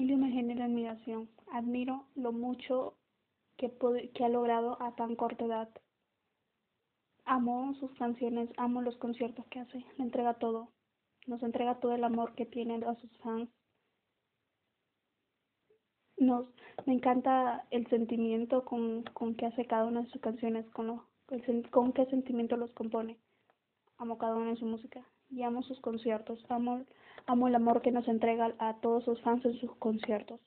Me genera admiración. Admiro lo mucho que, que ha logrado a tan corta edad. Amo sus canciones, amo los conciertos que hace, le entrega todo. Nos entrega todo el amor que tiene a sus fans. Nos, me encanta el sentimiento con, con que hace cada una de sus canciones, con, el, con qué sentimiento los compone. Amo cada una de su música y amo sus conciertos. Amo, amo el amor que nos entrega a todos sus fans en sus conciertos.